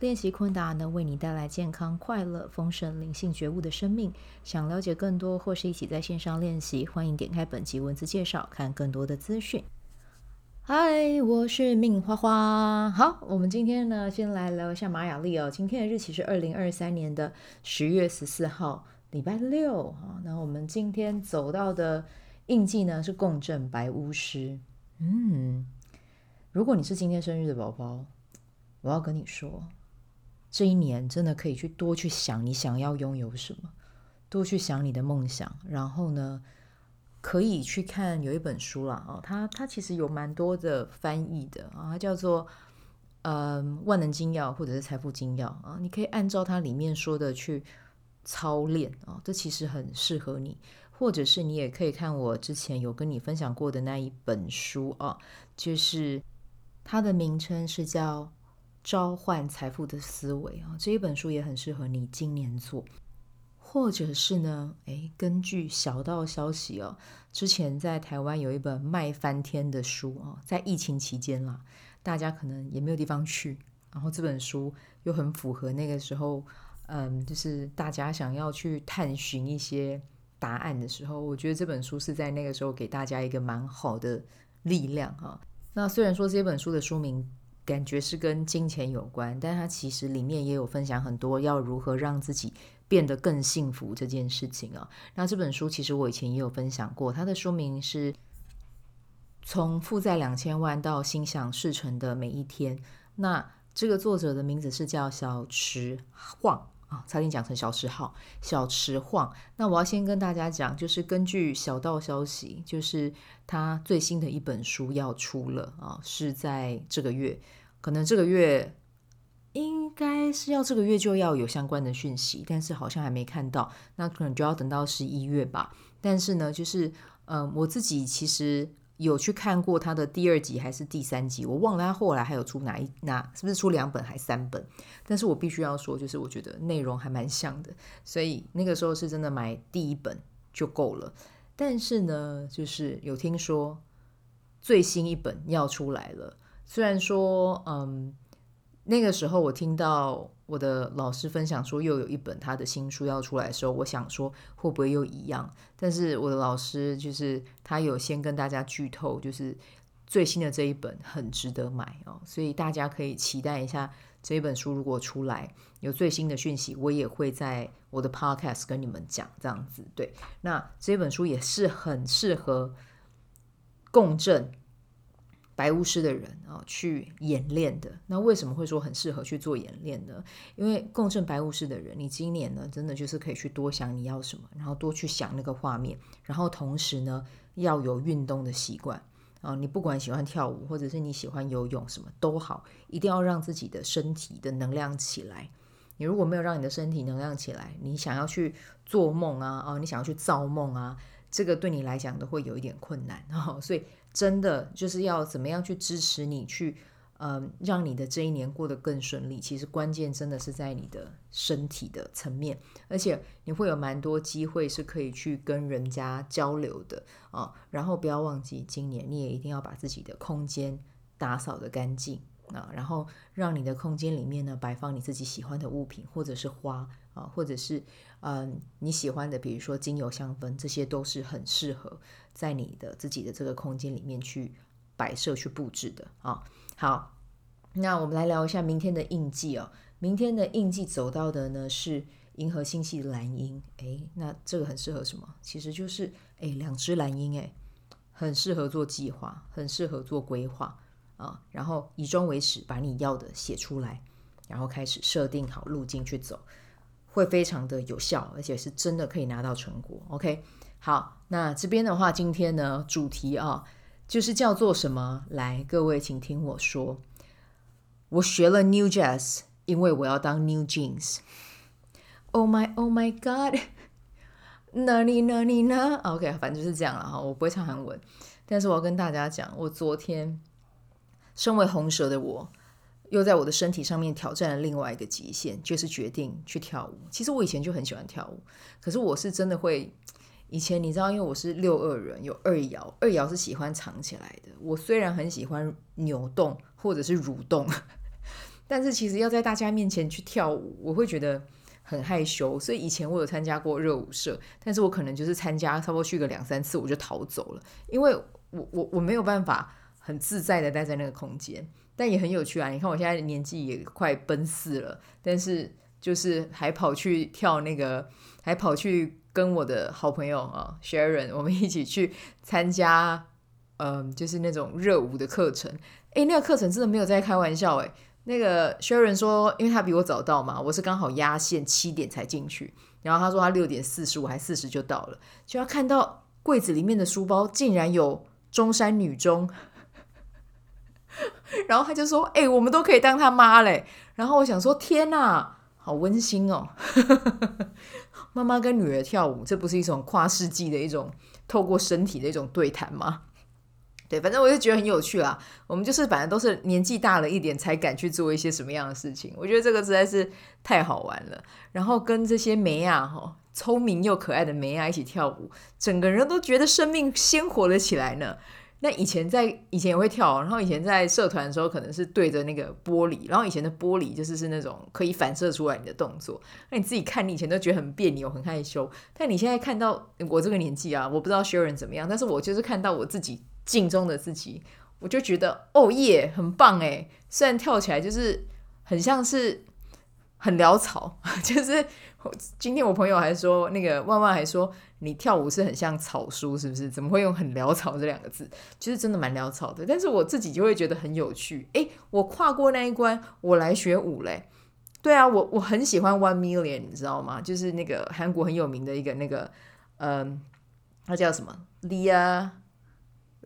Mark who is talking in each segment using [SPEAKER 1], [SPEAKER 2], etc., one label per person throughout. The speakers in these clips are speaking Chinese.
[SPEAKER 1] 练习昆达能为你带来健康、快乐、丰盛、灵性觉悟的生命。想了解更多或是一起在线上练习，欢迎点开本集文字介绍，看更多的资讯。嗨，我是命花花。好，我们今天呢，先来聊一下玛雅历哦。今天的日期是二零二三年的十月十四号，礼拜六啊。那我们今天走到的印记呢，是共振白巫师。嗯，如果你是今天生日的宝宝，我要跟你说。这一年真的可以去多去想你想要拥有什么，多去想你的梦想。然后呢，可以去看有一本书啦，哦，它它其实有蛮多的翻译的啊，它叫做呃万能金钥或者是财富金钥啊，你可以按照它里面说的去操练啊，这其实很适合你。或者是你也可以看我之前有跟你分享过的那一本书啊，就是它的名称是叫。召唤财富的思维啊，这一本书也很适合你今年做，或者是呢，诶，根据小道消息哦，之前在台湾有一本卖翻天的书啊，在疫情期间啦，大家可能也没有地方去，然后这本书又很符合那个时候，嗯，就是大家想要去探寻一些答案的时候，我觉得这本书是在那个时候给大家一个蛮好的力量啊。那虽然说这本书的书名，感觉是跟金钱有关，但它其实里面也有分享很多要如何让自己变得更幸福这件事情啊。那这本书其实我以前也有分享过，它的书名是《从负债两千万到心想事成的每一天》。那这个作者的名字是叫小池晃啊。差点讲成小池浩，小池晃。那我要先跟大家讲，就是根据小道消息，就是他最新的一本书要出了啊，是在这个月，可能这个月应该是要这个月就要有相关的讯息，但是好像还没看到，那可能就要等到十一月吧。但是呢，就是嗯、我自己其实。有去看过他的第二集还是第三集，我忘了他后来还有出哪一哪，是不是出两本还三本？但是我必须要说，就是我觉得内容还蛮像的，所以那个时候是真的买第一本就够了。但是呢，就是有听说最新一本要出来了，虽然说嗯。那个时候，我听到我的老师分享说又有一本他的新书要出来的时候，我想说会不会又一样？但是我的老师就是他有先跟大家剧透，就是最新的这一本很值得买哦，所以大家可以期待一下这一本书如果出来有最新的讯息，我也会在我的 podcast 跟你们讲这样子。对，那这本书也是很适合共振。白巫师的人啊，去演练的。那为什么会说很适合去做演练呢？因为共振白巫师的人，你今年呢，真的就是可以去多想你要什么，然后多去想那个画面，然后同时呢，要有运动的习惯啊。你不管喜欢跳舞，或者是你喜欢游泳，什么都好，一定要让自己的身体的能量起来。你如果没有让你的身体能量起来，你想要去做梦啊，啊，你想要去造梦啊，这个对你来讲都会有一点困难啊。所以。真的就是要怎么样去支持你去，嗯，让你的这一年过得更顺利。其实关键真的是在你的身体的层面，而且你会有蛮多机会是可以去跟人家交流的啊。然后不要忘记，今年你也一定要把自己的空间打扫的干净啊，然后让你的空间里面呢摆放你自己喜欢的物品，或者是花啊，或者是嗯你喜欢的，比如说精油香氛，这些都是很适合。在你的自己的这个空间里面去摆设、去布置的啊。好，那我们来聊一下明天的印记哦。明天的印记走到的呢是银河星系蓝鹰，诶，那这个很适合什么？其实就是诶，两只蓝鹰，诶，很适合做计划，很适合做规划啊。然后以终为始，把你要的写出来，然后开始设定好路径去走，会非常的有效，而且是真的可以拿到成果。OK。好，那这边的话，今天呢主题啊，就是叫做什么？来，各位请听我说，我学了 New Jazz，因为我要当 New Jeans。Oh my, oh my God！哪里哪里呢？OK，反正就是这样了哈。我不会唱韩文，但是我要跟大家讲，我昨天身为红蛇的我，又在我的身体上面挑战了另外一个极限，就是决定去跳舞。其实我以前就很喜欢跳舞，可是我是真的会。以前你知道，因为我是六二人，有二爻，二爻是喜欢藏起来的。我虽然很喜欢扭动或者是蠕动，但是其实要在大家面前去跳舞，我会觉得很害羞。所以以前我有参加过热舞社，但是我可能就是参加差不多去个两三次，我就逃走了，因为我我我没有办法很自在的待在那个空间。但也很有趣啊！你看我现在年纪也快奔四了，但是就是还跑去跳那个，还跑去。跟我的好朋友啊，Sharon，我们一起去参加，嗯，就是那种热舞的课程。诶，那个课程真的没有在开玩笑诶。那个 Sharon 说，因为他比我早到嘛，我是刚好压线七点才进去，然后他说他六点四十五还四十就到了，就要看到柜子里面的书包竟然有中山女中，然后他就说，诶，我们都可以当他妈嘞。然后我想说，天哪，好温馨哦。妈妈跟女儿跳舞，这不是一种跨世纪的一种透过身体的一种对谈吗？对，反正我就觉得很有趣啦。我们就是反正都是年纪大了一点才敢去做一些什么样的事情，我觉得这个实在是太好玩了。然后跟这些梅亚，哈，聪明又可爱的梅亚一起跳舞，整个人都觉得生命鲜活了起来呢。那以前在以前也会跳，然后以前在社团的时候可能是对着那个玻璃，然后以前的玻璃就是是那种可以反射出来你的动作，那你自己看你以前都觉得很别扭、很害羞，但你现在看到我这个年纪啊，我不知道 Sharon 怎么样，但是我就是看到我自己镜中的自己，我就觉得哦耶，很棒诶，虽然跳起来就是很像是很潦草，就是。今天我朋友还说，那个万万还说你跳舞是很像草书，是不是？怎么会用很潦草这两个字？其实真的蛮潦草的，但是我自己就会觉得很有趣。诶，我跨过那一关，我来学舞嘞。对啊，我我很喜欢 One Million，你知道吗？就是那个韩国很有名的一个那个，嗯，他叫什么？Lia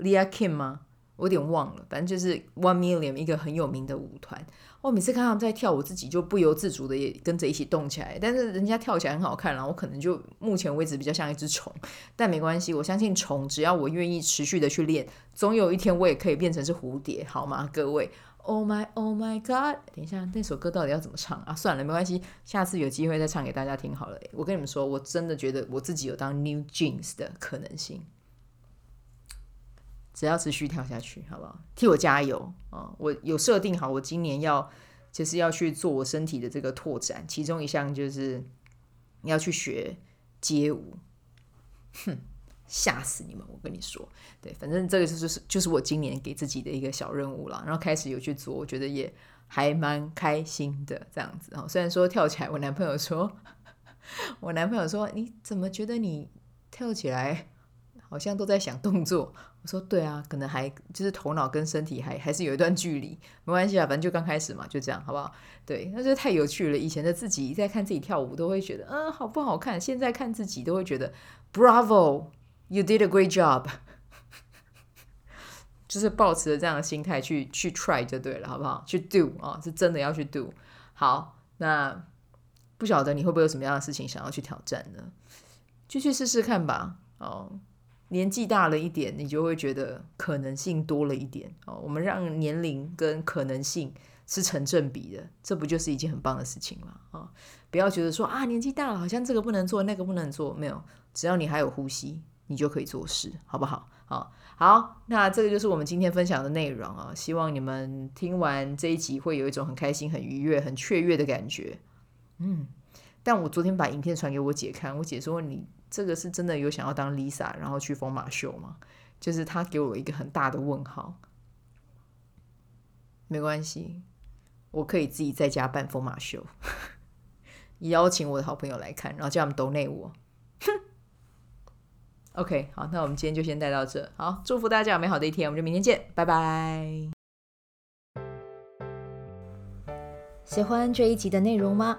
[SPEAKER 1] Lia Kim 吗？我有点忘了，反正就是 One Million 一个很有名的舞团。我每次看他们在跳，我自己就不由自主的也跟着一起动起来。但是人家跳起来很好看，然后我可能就目前为止比较像一只虫。但没关系，我相信虫只要我愿意持续的去练，总有一天我也可以变成是蝴蝶，好吗？各位，Oh my Oh my God！等一下，那首歌到底要怎么唱啊？算了，没关系，下次有机会再唱给大家听好了。我跟你们说，我真的觉得我自己有当 New Jeans 的可能性。只要持续跳下去，好不好？替我加油啊！我有设定好，我今年要就是要去做我身体的这个拓展，其中一项就是要去学街舞。哼，吓死你们！我跟你说，对，反正这个就是就是我今年给自己的一个小任务了。然后开始有去做，我觉得也还蛮开心的。这样子啊，虽然说跳起来，我男朋友说，我男朋友说，你怎么觉得你跳起来好像都在想动作？我说对啊，可能还就是头脑跟身体还还是有一段距离，没关系啊，反正就刚开始嘛，就这样，好不好？对，那就太有趣了。以前的自己在看自己跳舞，都会觉得嗯，好不好看？现在看自己都会觉得 Bravo，you did a great job，就是抱持着这样的心态去去 try 就对了，好不好？去 do 啊，是真的要去 do。好，那不晓得你会不会有什么样的事情想要去挑战呢？就去试试看吧，哦。年纪大了一点，你就会觉得可能性多了一点哦。我们让年龄跟可能性是成正比的，这不就是一件很棒的事情吗？啊、不要觉得说啊，年纪大了好像这个不能做，那个不能做，没有，只要你还有呼吸，你就可以做事，好不好？好，好，那这个就是我们今天分享的内容啊。希望你们听完这一集会有一种很开心、很愉悦、很雀跃的感觉。嗯，但我昨天把影片传给我姐看，我姐说你。这个是真的有想要当 Lisa，然后去疯马秀吗？就是他给我一个很大的问号。没关系，我可以自己在家办疯马秀，邀请我的好朋友来看，然后叫他们 donate 我。OK，好，那我们今天就先带到这。好，祝福大家有美好的一天，我们就明天见，拜拜。喜欢这一集的内容吗？